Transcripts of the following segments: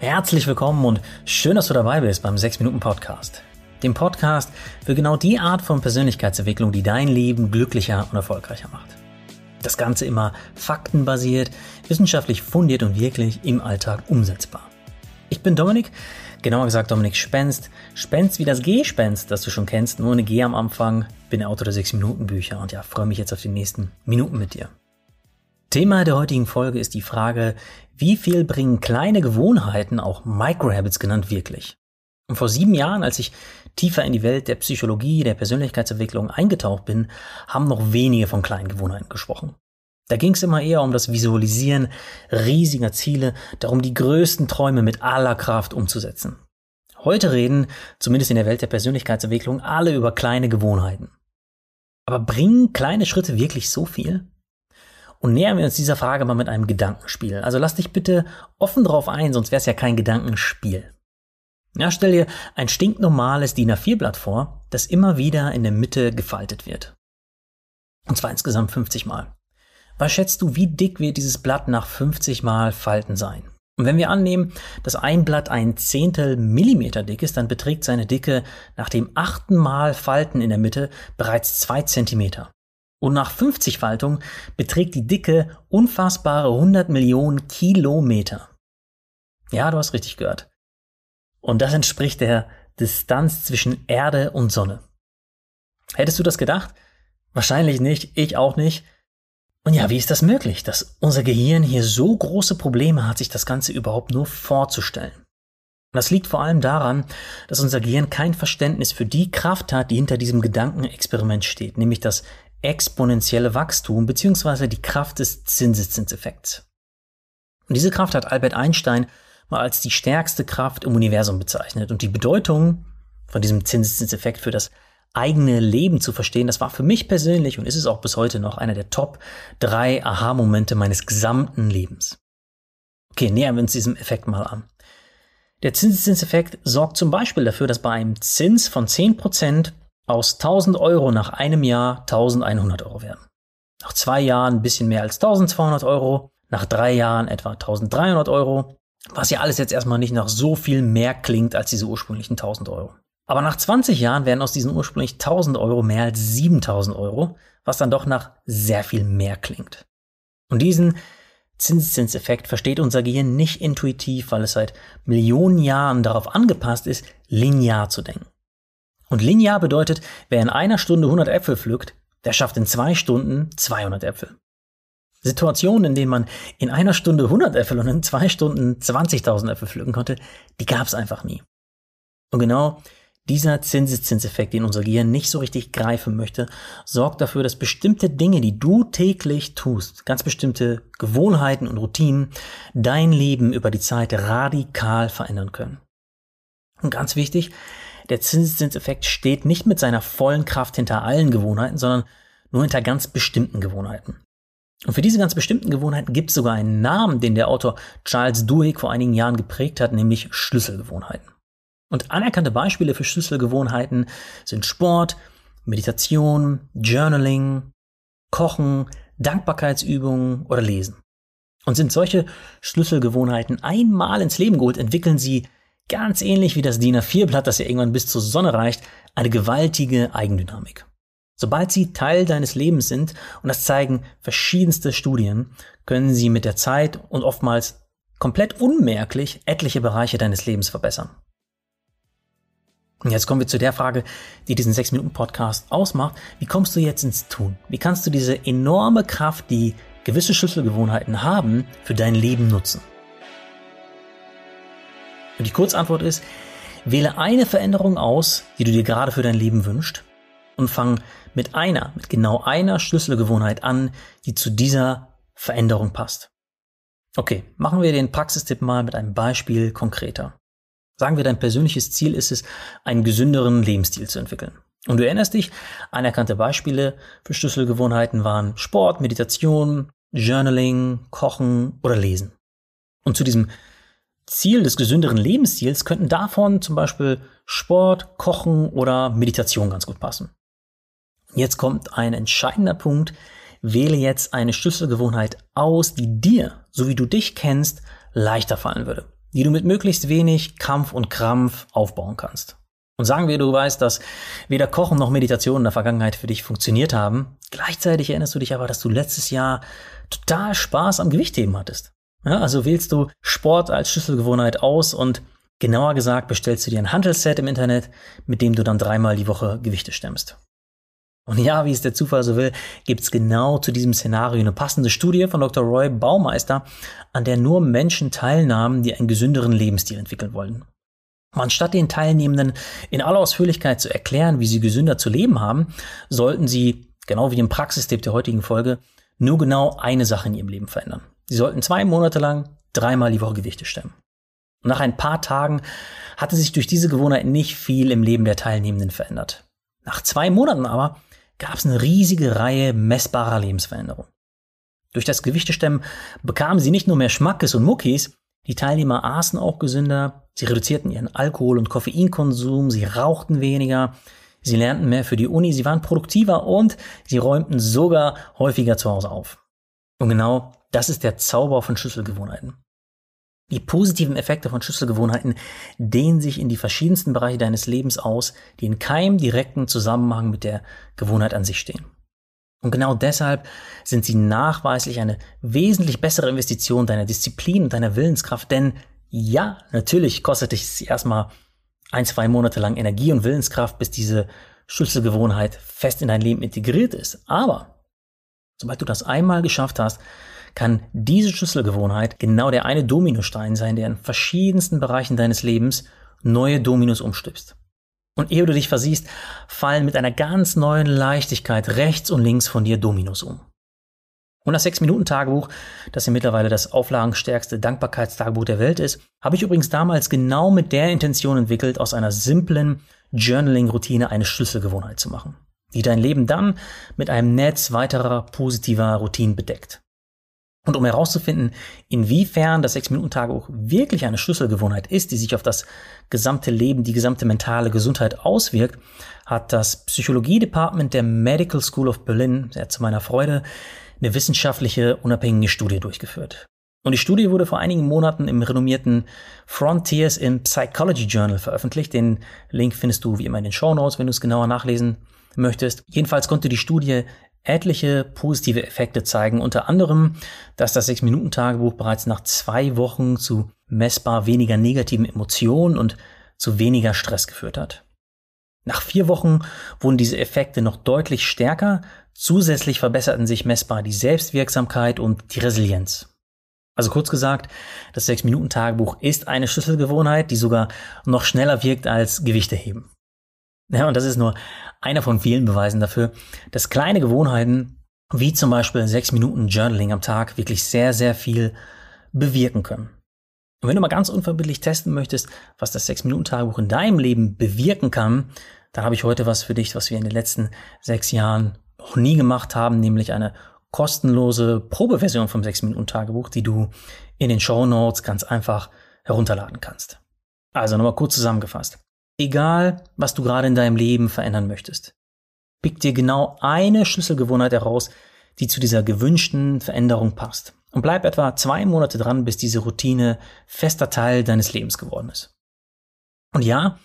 Herzlich willkommen und schön, dass du dabei bist beim 6 Minuten Podcast. Dem Podcast für genau die Art von Persönlichkeitsentwicklung, die dein Leben glücklicher und erfolgreicher macht. Das Ganze immer faktenbasiert, wissenschaftlich fundiert und wirklich im Alltag umsetzbar. Ich bin Dominik, genauer gesagt Dominik Spenst. Spenst wie das G-Spenst, das du schon kennst, nur eine G am Anfang. Bin Autor der 6-Minuten-Bücher und ja, freue mich jetzt auf die nächsten Minuten mit dir. Thema der heutigen Folge ist die Frage, wie viel bringen kleine Gewohnheiten, auch Microhabits genannt, wirklich? Und vor sieben Jahren, als ich tiefer in die Welt der Psychologie, der Persönlichkeitsentwicklung eingetaucht bin, haben noch wenige von kleinen Gewohnheiten gesprochen. Da ging es immer eher um das Visualisieren riesiger Ziele, darum die größten Träume mit aller Kraft umzusetzen. Heute reden, zumindest in der Welt der Persönlichkeitsentwicklung, alle über kleine Gewohnheiten. Aber bringen kleine Schritte wirklich so viel? Und nähern wir uns dieser Frage mal mit einem Gedankenspiel. Also lass dich bitte offen drauf ein, sonst wäre es ja kein Gedankenspiel. Ja, stell dir ein stinknormales DIN A4-Blatt vor, das immer wieder in der Mitte gefaltet wird. Und zwar insgesamt 50 Mal. Was schätzt du, wie dick wird dieses Blatt nach 50 Mal Falten sein? Und wenn wir annehmen, dass ein Blatt ein Zehntel Millimeter dick ist, dann beträgt seine Dicke nach dem achten Mal Falten in der Mitte bereits zwei Zentimeter. Und nach 50 Faltungen beträgt die Dicke unfassbare 100 Millionen Kilometer. Ja, du hast richtig gehört. Und das entspricht der Distanz zwischen Erde und Sonne. Hättest du das gedacht? Wahrscheinlich nicht, ich auch nicht. Und ja, wie ist das möglich, dass unser Gehirn hier so große Probleme hat, sich das Ganze überhaupt nur vorzustellen? Das liegt vor allem daran, dass unser Gehirn kein Verständnis für die Kraft hat, die hinter diesem Gedankenexperiment steht, nämlich das exponentielle Wachstum bzw. die Kraft des Zinseszinseffekts. Und diese Kraft hat Albert Einstein mal als die stärkste Kraft im Universum bezeichnet. Und die Bedeutung von diesem Zinseszinseffekt für das eigene Leben zu verstehen, das war für mich persönlich und ist es auch bis heute noch einer der Top drei Aha-Momente meines gesamten Lebens. Okay, nähern wir uns diesem Effekt mal an. Der Zinseszinseffekt sorgt zum Beispiel dafür, dass bei einem Zins von 10% aus 1000 Euro nach einem Jahr 1100 Euro werden. Nach zwei Jahren ein bisschen mehr als 1200 Euro, nach drei Jahren etwa 1300 Euro, was ja alles jetzt erstmal nicht nach so viel mehr klingt als diese ursprünglichen 1000 Euro. Aber nach 20 Jahren werden aus diesen ursprünglich 1000 Euro mehr als 7000 Euro, was dann doch nach sehr viel mehr klingt. Und diesen Zinseszinseffekt versteht unser Gehirn nicht intuitiv, weil es seit Millionen Jahren darauf angepasst ist, linear zu denken. Und linear bedeutet, wer in einer Stunde 100 Äpfel pflückt, der schafft in zwei Stunden 200 Äpfel. Situationen, in denen man in einer Stunde 100 Äpfel und in zwei Stunden 20.000 Äpfel pflücken konnte, die gab es einfach nie. Und genau dieser Zinseszinseffekt, den unser Gehirn nicht so richtig greifen möchte, sorgt dafür, dass bestimmte Dinge, die du täglich tust, ganz bestimmte Gewohnheiten und Routinen, dein Leben über die Zeit radikal verändern können. Und ganz wichtig, der Zinseszinseffekt steht nicht mit seiner vollen Kraft hinter allen Gewohnheiten, sondern nur hinter ganz bestimmten Gewohnheiten. Und für diese ganz bestimmten Gewohnheiten gibt es sogar einen Namen, den der Autor Charles Duhigg vor einigen Jahren geprägt hat, nämlich Schlüsselgewohnheiten. Und anerkannte Beispiele für Schlüsselgewohnheiten sind Sport, Meditation, Journaling, Kochen, Dankbarkeitsübungen oder Lesen. Und sind solche Schlüsselgewohnheiten einmal ins Leben geholt, entwickeln sie ganz ähnlich wie das DIN A4-Blatt, das ja irgendwann bis zur Sonne reicht, eine gewaltige Eigendynamik. Sobald sie Teil deines Lebens sind, und das zeigen verschiedenste Studien, können sie mit der Zeit und oftmals komplett unmerklich etliche Bereiche deines Lebens verbessern. Und jetzt kommen wir zu der Frage, die diesen 6-Minuten-Podcast ausmacht. Wie kommst du jetzt ins Tun? Wie kannst du diese enorme Kraft, die gewisse Schlüsselgewohnheiten haben, für dein Leben nutzen? Und die Kurzantwort ist, wähle eine Veränderung aus, die du dir gerade für dein Leben wünschst und fang mit einer, mit genau einer Schlüsselgewohnheit an, die zu dieser Veränderung passt. Okay, machen wir den Praxistipp mal mit einem Beispiel konkreter. Sagen wir, dein persönliches Ziel ist es, einen gesünderen Lebensstil zu entwickeln. Und du erinnerst dich, anerkannte Beispiele für Schlüsselgewohnheiten waren Sport, Meditation, Journaling, Kochen oder Lesen. Und zu diesem Ziel des gesünderen Lebensstils könnten davon zum Beispiel Sport, Kochen oder Meditation ganz gut passen. Jetzt kommt ein entscheidender Punkt. Wähle jetzt eine Schlüsselgewohnheit aus, die dir, so wie du dich kennst, leichter fallen würde. die du mit möglichst wenig Kampf und Krampf aufbauen kannst. Und sagen wir, du weißt, dass weder Kochen noch Meditation in der Vergangenheit für dich funktioniert haben. Gleichzeitig erinnerst du dich aber, dass du letztes Jahr total Spaß am Gewichtheben hattest. Ja, also wählst du Sport als Schlüsselgewohnheit aus und genauer gesagt bestellst du dir ein Handelsset im Internet, mit dem du dann dreimal die Woche Gewichte stemmst. Und ja, wie es der Zufall so will, gibt's genau zu diesem Szenario eine passende Studie von Dr. Roy Baumeister, an der nur Menschen teilnahmen, die einen gesünderen Lebensstil entwickeln wollen. Anstatt den Teilnehmenden in aller Ausführlichkeit zu erklären, wie sie gesünder zu leben haben, sollten sie, genau wie im Praxistipp der heutigen Folge, nur genau eine Sache in ihrem Leben verändern. Sie sollten zwei Monate lang dreimal die Woche Gewichte stemmen. Und nach ein paar Tagen hatte sich durch diese Gewohnheit nicht viel im Leben der Teilnehmenden verändert. Nach zwei Monaten aber gab es eine riesige Reihe messbarer Lebensveränderungen. Durch das Gewichtestemmen bekamen sie nicht nur mehr Schmackes und Muckis, die Teilnehmer aßen auch gesünder, sie reduzierten ihren Alkohol- und Koffeinkonsum, sie rauchten weniger, sie lernten mehr für die Uni, sie waren produktiver und sie räumten sogar häufiger zu Hause auf. Und genau das ist der Zauber von Schlüsselgewohnheiten. Die positiven Effekte von Schlüsselgewohnheiten dehnen sich in die verschiedensten Bereiche deines Lebens aus, die in keinem direkten Zusammenhang mit der Gewohnheit an sich stehen. Und genau deshalb sind sie nachweislich eine wesentlich bessere Investition deiner Disziplin und deiner Willenskraft, denn ja, natürlich kostet dich erstmal ein, zwei Monate lang Energie und Willenskraft, bis diese Schlüsselgewohnheit fest in dein Leben integriert ist. Aber sobald du das einmal geschafft hast, kann diese Schlüsselgewohnheit genau der eine Dominostein sein, der in verschiedensten Bereichen deines Lebens neue Dominos umstüpst. Und ehe du dich versiehst, fallen mit einer ganz neuen Leichtigkeit rechts und links von dir Dominos um. Und das 6-Minuten-Tagebuch, das ja mittlerweile das auflagenstärkste Dankbarkeitstagebuch der Welt ist, habe ich übrigens damals genau mit der Intention entwickelt, aus einer simplen Journaling-Routine eine Schlüsselgewohnheit zu machen, die dein Leben dann mit einem Netz weiterer positiver Routinen bedeckt. Und um herauszufinden, inwiefern das 6-Minuten-Tagebuch wirklich eine Schlüsselgewohnheit ist, die sich auf das gesamte Leben, die gesamte mentale Gesundheit auswirkt, hat das Psychologie-Department der Medical School of Berlin, sehr zu meiner Freude, eine wissenschaftliche, unabhängige Studie durchgeführt. Und die Studie wurde vor einigen Monaten im renommierten Frontiers in Psychology Journal veröffentlicht. Den Link findest du wie immer in den Show Notes, wenn du es genauer nachlesen möchtest. Jedenfalls konnte die Studie etliche positive Effekte zeigen, unter anderem, dass das 6-Minuten-Tagebuch bereits nach zwei Wochen zu messbar weniger negativen Emotionen und zu weniger Stress geführt hat. Nach vier Wochen wurden diese Effekte noch deutlich stärker, zusätzlich verbesserten sich messbar die Selbstwirksamkeit und die Resilienz. Also kurz gesagt, das 6-Minuten-Tagebuch ist eine Schlüsselgewohnheit, die sogar noch schneller wirkt als Gewichte heben. Ja, und das ist nur einer von vielen Beweisen dafür, dass kleine Gewohnheiten, wie zum Beispiel sechs Minuten Journaling am Tag, wirklich sehr, sehr viel bewirken können. Und wenn du mal ganz unverbindlich testen möchtest, was das sechs Minuten Tagebuch in deinem Leben bewirken kann, dann habe ich heute was für dich, was wir in den letzten sechs Jahren noch nie gemacht haben, nämlich eine kostenlose Probeversion vom sechs Minuten Tagebuch, die du in den Show Notes ganz einfach herunterladen kannst. Also nochmal kurz zusammengefasst. Egal, was du gerade in deinem Leben verändern möchtest, pick dir genau eine Schlüsselgewohnheit heraus, die zu dieser gewünschten Veränderung passt. Und bleib etwa zwei Monate dran, bis diese Routine fester Teil deines Lebens geworden ist. Und ja,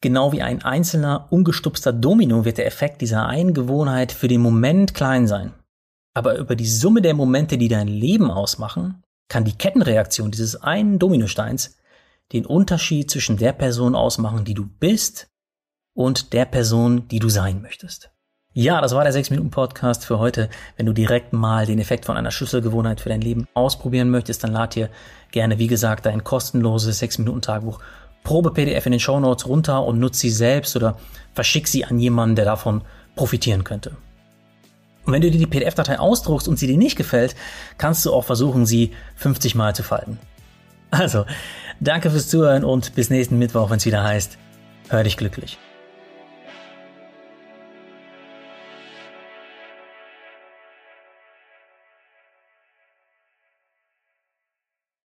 genau wie ein einzelner ungestupster Domino wird der Effekt dieser einen Gewohnheit für den Moment klein sein. Aber über die Summe der Momente, die dein Leben ausmachen, kann die Kettenreaktion dieses einen Dominosteins den Unterschied zwischen der Person ausmachen, die du bist und der Person, die du sein möchtest. Ja, das war der 6-Minuten-Podcast für heute. Wenn du direkt mal den Effekt von einer Schlüsselgewohnheit für dein Leben ausprobieren möchtest, dann lad dir gerne, wie gesagt, dein kostenloses 6-Minuten-Tagebuch Probe-PDF in den Show Notes runter und nutze sie selbst oder verschick sie an jemanden, der davon profitieren könnte. Und wenn du dir die PDF-Datei ausdruckst und sie dir nicht gefällt, kannst du auch versuchen, sie 50 Mal zu falten. Also, danke fürs Zuhören und bis nächsten Mittwoch, wenn es wieder heißt, hör dich glücklich.